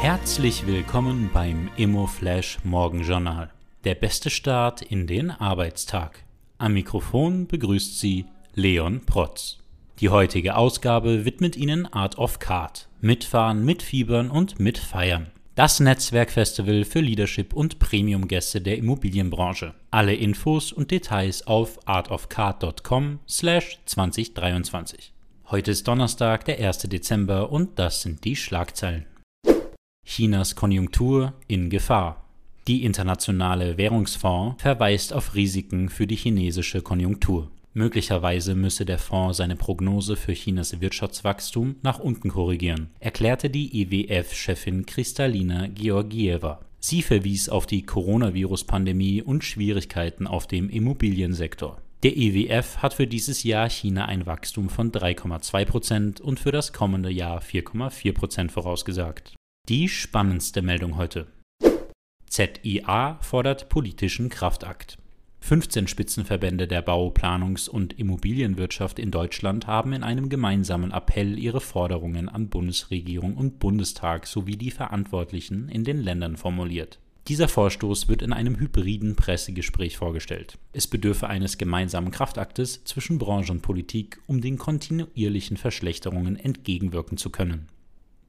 Herzlich willkommen beim ImmoFlash Morgenjournal. Der beste Start in den Arbeitstag. Am Mikrofon begrüßt Sie Leon Protz. Die heutige Ausgabe widmet Ihnen Art of Card. Mitfahren, mitfiebern und mitfeiern. Das Netzwerkfestival für Leadership und Premium-Gäste der Immobilienbranche. Alle Infos und Details auf artofcard.com slash 2023. Heute ist Donnerstag, der 1. Dezember und das sind die Schlagzeilen. Chinas Konjunktur in Gefahr. Die Internationale Währungsfonds verweist auf Risiken für die chinesische Konjunktur. Möglicherweise müsse der Fonds seine Prognose für Chinas Wirtschaftswachstum nach unten korrigieren, erklärte die IWF-Chefin Kristalina Georgieva. Sie verwies auf die Coronavirus-Pandemie und Schwierigkeiten auf dem Immobiliensektor. Der IWF hat für dieses Jahr China ein Wachstum von 3,2 Prozent und für das kommende Jahr 4,4 Prozent vorausgesagt. Die spannendste Meldung heute. ZIA fordert politischen Kraftakt. 15 Spitzenverbände der Bau-, Planungs- und Immobilienwirtschaft in Deutschland haben in einem gemeinsamen Appell ihre Forderungen an Bundesregierung und Bundestag sowie die Verantwortlichen in den Ländern formuliert. Dieser Vorstoß wird in einem hybriden Pressegespräch vorgestellt. Es bedürfe eines gemeinsamen Kraftaktes zwischen Branche und Politik, um den kontinuierlichen Verschlechterungen entgegenwirken zu können.